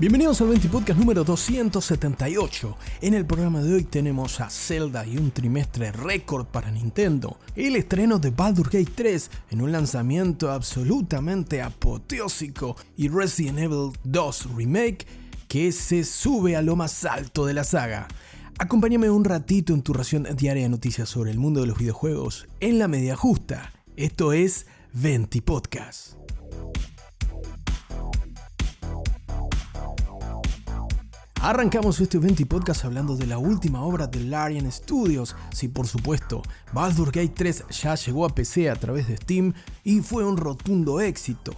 Bienvenidos al 20 Podcast número 278. En el programa de hoy tenemos a Zelda y un trimestre récord para Nintendo, el estreno de Baldur's Gate 3 en un lanzamiento absolutamente apoteósico y Resident Evil 2 Remake que se sube a lo más alto de la saga. Acompáñame un ratito en tu ración diaria de noticias sobre el mundo de los videojuegos en la media justa. Esto es 20 Podcast. Arrancamos este 20 podcast hablando de la última obra de Larian Studios. Sí, por supuesto, Baldur's Gate 3 ya llegó a PC a través de Steam y fue un rotundo éxito.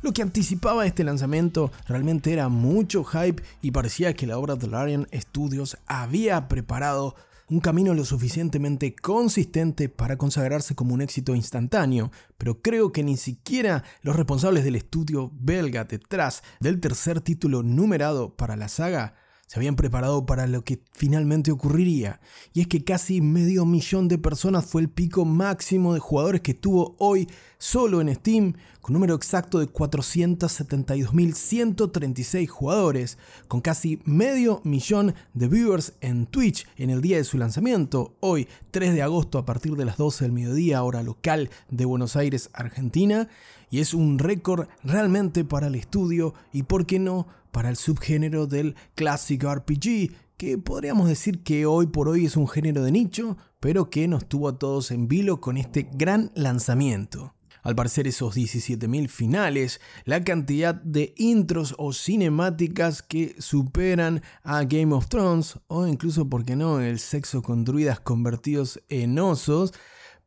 Lo que anticipaba este lanzamiento realmente era mucho hype y parecía que la obra de Larian Studios había preparado un camino lo suficientemente consistente para consagrarse como un éxito instantáneo, pero creo que ni siquiera los responsables del estudio belga detrás del tercer título numerado para la saga se habían preparado para lo que finalmente ocurriría, y es que casi medio millón de personas fue el pico máximo de jugadores que tuvo hoy solo en Steam, con número exacto de 472.136 jugadores, con casi medio millón de viewers en Twitch en el día de su lanzamiento, hoy 3 de agosto a partir de las 12 del mediodía, hora local de Buenos Aires, Argentina, y es un récord realmente para el estudio y, por qué no, para el subgénero del Classic RPG, que podríamos decir que hoy por hoy es un género de nicho, pero que nos tuvo a todos en vilo con este gran lanzamiento. Al parecer esos 17.000 finales, la cantidad de intros o cinemáticas que superan a Game of Thrones, o incluso, ¿por qué no?, el sexo con druidas convertidos en osos,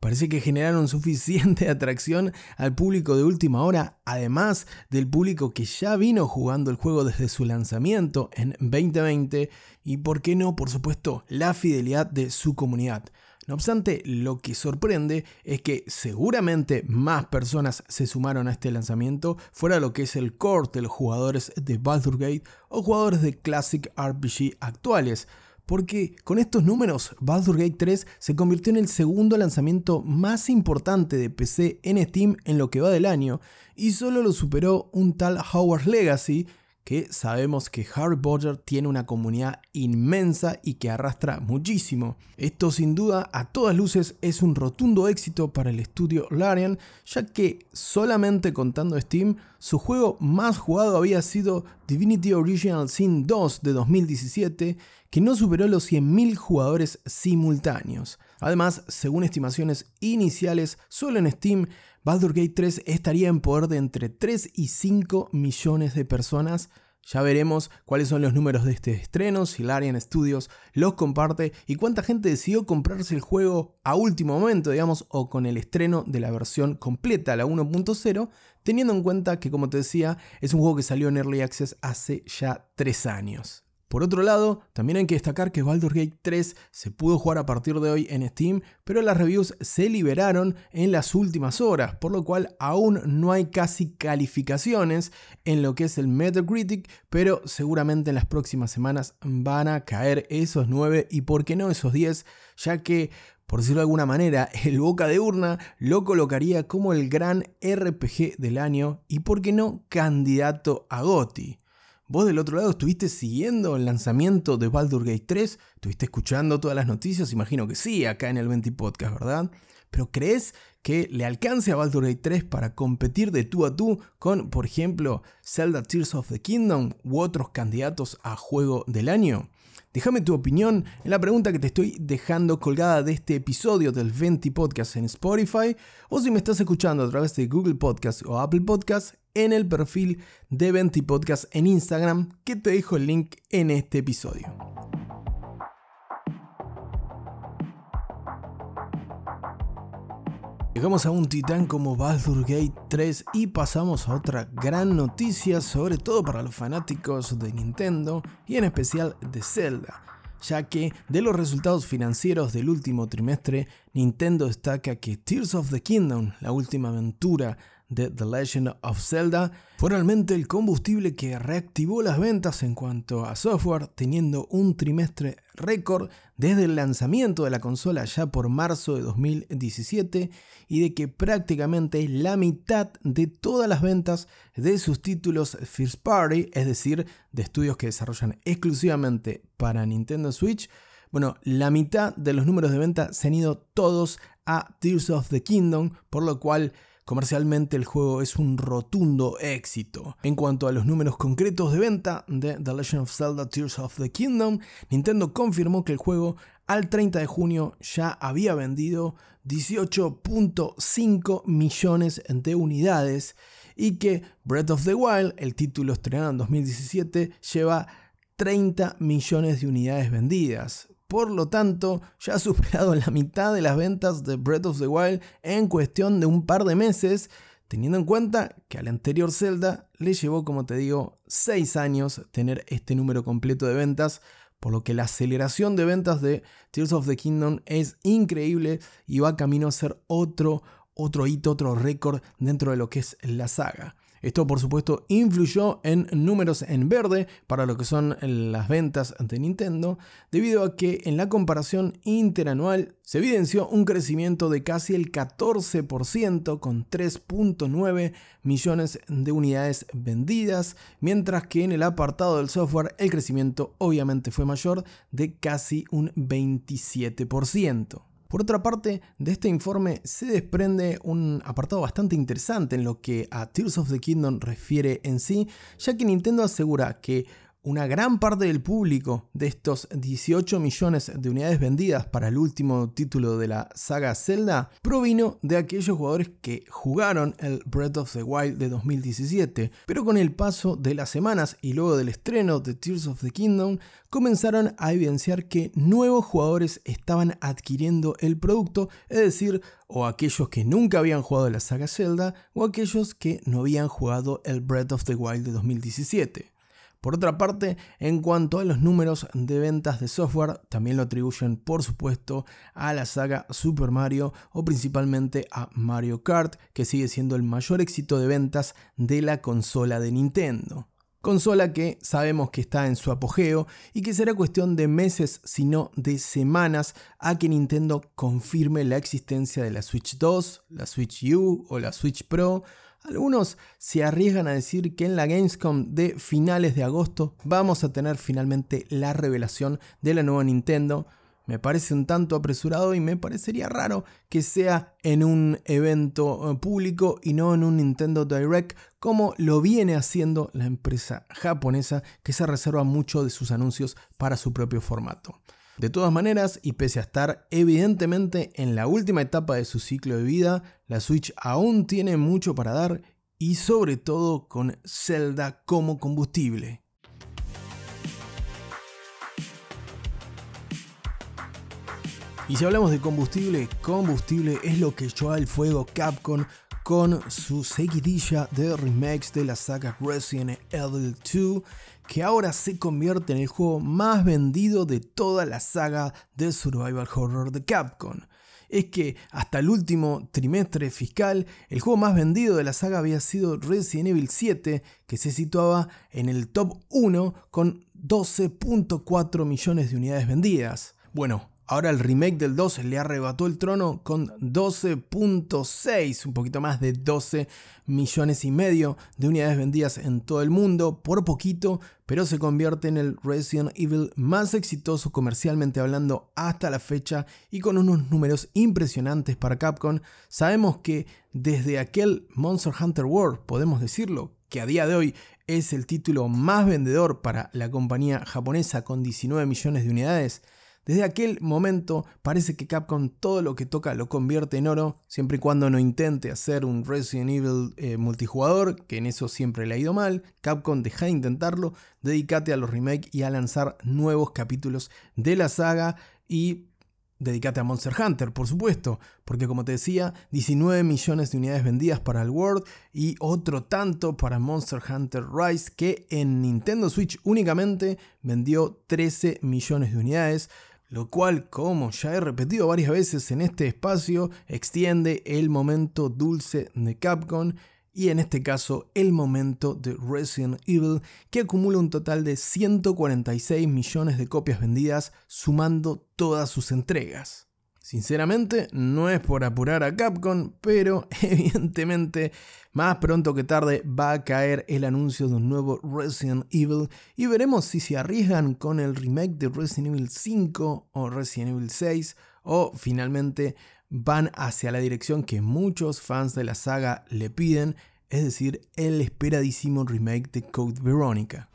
Parece que generaron suficiente atracción al público de última hora, además del público que ya vino jugando el juego desde su lanzamiento en 2020 y, por qué no, por supuesto, la fidelidad de su comunidad. No obstante, lo que sorprende es que seguramente más personas se sumaron a este lanzamiento fuera lo que es el core de los jugadores de Baldur's Gate o jugadores de Classic RPG actuales porque con estos números Baldur's Gate 3 se convirtió en el segundo lanzamiento más importante de PC en Steam en lo que va del año y solo lo superó un tal Howard's Legacy que sabemos que Harry Potter tiene una comunidad inmensa y que arrastra muchísimo. Esto sin duda a todas luces es un rotundo éxito para el estudio Larian, ya que solamente contando Steam, su juego más jugado había sido Divinity Original Sin 2 de 2017, que no superó los 100.000 jugadores simultáneos. Además, según estimaciones iniciales, solo en Steam, Baldur's Gate 3 estaría en poder de entre 3 y 5 millones de personas. Ya veremos cuáles son los números de este estreno, si Larian Studios los comparte y cuánta gente decidió comprarse el juego a último momento, digamos, o con el estreno de la versión completa, la 1.0, teniendo en cuenta que, como te decía, es un juego que salió en Early Access hace ya 3 años. Por otro lado, también hay que destacar que Baldur's Gate 3 se pudo jugar a partir de hoy en Steam, pero las reviews se liberaron en las últimas horas, por lo cual aún no hay casi calificaciones en lo que es el Metacritic, pero seguramente en las próximas semanas van a caer esos 9 y por qué no esos 10, ya que por decirlo de alguna manera, el Boca de Urna lo colocaría como el gran RPG del año y, por qué no, candidato a GOTY. Vos del otro lado estuviste siguiendo el lanzamiento de Baldur's Gate 3, estuviste escuchando todas las noticias, imagino que sí, acá en el 20 Podcast, ¿verdad? Pero ¿crees que le alcance a Baldur's Gate 3 para competir de tú a tú con, por ejemplo, Zelda Tears of the Kingdom u otros candidatos a juego del año? Déjame tu opinión en la pregunta que te estoy dejando colgada de este episodio del Venti Podcast en Spotify o si me estás escuchando a través de Google Podcast o Apple Podcast en el perfil de Venti Podcast en Instagram que te dejo el link en este episodio. Llegamos a un titán como Baldur's Gate 3 y pasamos a otra gran noticia, sobre todo para los fanáticos de Nintendo y en especial de Zelda, ya que de los resultados financieros del último trimestre, Nintendo destaca que Tears of the Kingdom, la última aventura de The Legend of Zelda fue realmente el combustible que reactivó las ventas en cuanto a software, teniendo un trimestre récord desde el lanzamiento de la consola ya por marzo de 2017 y de que prácticamente la mitad de todas las ventas de sus títulos First Party, es decir, de estudios que desarrollan exclusivamente para Nintendo Switch, bueno, la mitad de los números de venta se han ido todos a Tears of the Kingdom, por lo cual comercialmente el juego es un rotundo éxito. En cuanto a los números concretos de venta de The Legend of Zelda Tears of the Kingdom, Nintendo confirmó que el juego al 30 de junio ya había vendido 18.5 millones de unidades y que Breath of the Wild, el título estrenado en 2017, lleva 30 millones de unidades vendidas. Por lo tanto, ya ha superado la mitad de las ventas de Breath of the Wild en cuestión de un par de meses, teniendo en cuenta que al anterior Zelda le llevó, como te digo, 6 años tener este número completo de ventas, por lo que la aceleración de ventas de Tears of the Kingdom es increíble y va camino a ser otro, otro hito, otro récord dentro de lo que es la saga. Esto por supuesto influyó en números en verde para lo que son las ventas de Nintendo, debido a que en la comparación interanual se evidenció un crecimiento de casi el 14% con 3.9 millones de unidades vendidas, mientras que en el apartado del software el crecimiento obviamente fue mayor de casi un 27%. Por otra parte, de este informe se desprende un apartado bastante interesante en lo que a Tears of the Kingdom refiere en sí, ya que Nintendo asegura que una gran parte del público de estos 18 millones de unidades vendidas para el último título de la saga Zelda provino de aquellos jugadores que jugaron el Breath of the Wild de 2017, pero con el paso de las semanas y luego del estreno de Tears of the Kingdom comenzaron a evidenciar que nuevos jugadores estaban adquiriendo el producto, es decir, o aquellos que nunca habían jugado la saga Zelda o aquellos que no habían jugado el Breath of the Wild de 2017. Por otra parte, en cuanto a los números de ventas de software, también lo atribuyen por supuesto a la saga Super Mario o principalmente a Mario Kart, que sigue siendo el mayor éxito de ventas de la consola de Nintendo. Consola que sabemos que está en su apogeo y que será cuestión de meses, si no de semanas, a que Nintendo confirme la existencia de la Switch 2, la Switch U o la Switch Pro algunos se arriesgan a decir que en la Gamescom de finales de agosto vamos a tener finalmente la revelación de la nueva Nintendo. Me parece un tanto apresurado y me parecería raro que sea en un evento eh, público y no en un Nintendo Direct como lo viene haciendo la empresa japonesa que se reserva mucho de sus anuncios para su propio formato. De todas maneras, y pese a estar evidentemente en la última etapa de su ciclo de vida, la Switch aún tiene mucho para dar y sobre todo con Zelda como combustible. Y si hablamos de combustible, combustible es lo que echó al fuego Capcom con su seguidilla de remakes de la saga Resident Evil 2 que ahora se convierte en el juego más vendido de toda la saga de survival horror de Capcom. Es que hasta el último trimestre fiscal, el juego más vendido de la saga había sido Resident Evil 7, que se situaba en el top 1 con 12.4 millones de unidades vendidas. Bueno, Ahora el remake del 2 le arrebató el trono con 12.6, un poquito más de 12 millones y medio de unidades vendidas en todo el mundo, por poquito, pero se convierte en el Resident Evil más exitoso comercialmente hablando hasta la fecha y con unos números impresionantes para Capcom. Sabemos que desde aquel Monster Hunter World, podemos decirlo, que a día de hoy es el título más vendedor para la compañía japonesa con 19 millones de unidades, desde aquel momento parece que Capcom todo lo que toca lo convierte en oro, siempre y cuando no intente hacer un Resident Evil eh, multijugador, que en eso siempre le ha ido mal. Capcom deja de intentarlo, dedícate a los remakes y a lanzar nuevos capítulos de la saga y dedícate a Monster Hunter, por supuesto, porque como te decía, 19 millones de unidades vendidas para el World y otro tanto para Monster Hunter Rise, que en Nintendo Switch únicamente vendió 13 millones de unidades lo cual, como ya he repetido varias veces en este espacio, extiende el momento dulce de Capcom y en este caso el momento de Resident Evil que acumula un total de 146 millones de copias vendidas sumando todas sus entregas. Sinceramente, no es por apurar a Capcom, pero evidentemente más pronto que tarde va a caer el anuncio de un nuevo Resident Evil y veremos si se arriesgan con el remake de Resident Evil 5 o Resident Evil 6 o finalmente van hacia la dirección que muchos fans de la saga le piden, es decir, el esperadísimo remake de Code Veronica.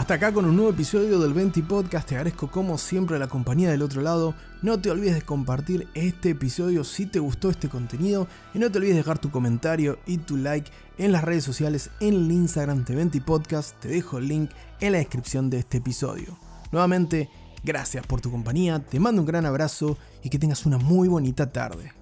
Hasta acá con un nuevo episodio del 20 Podcast. Te agradezco como siempre la compañía del otro lado. No te olvides de compartir este episodio si te gustó este contenido. Y no te olvides de dejar tu comentario y tu like en las redes sociales, en el Instagram de 20 Podcast. Te dejo el link en la descripción de este episodio. Nuevamente, gracias por tu compañía. Te mando un gran abrazo y que tengas una muy bonita tarde.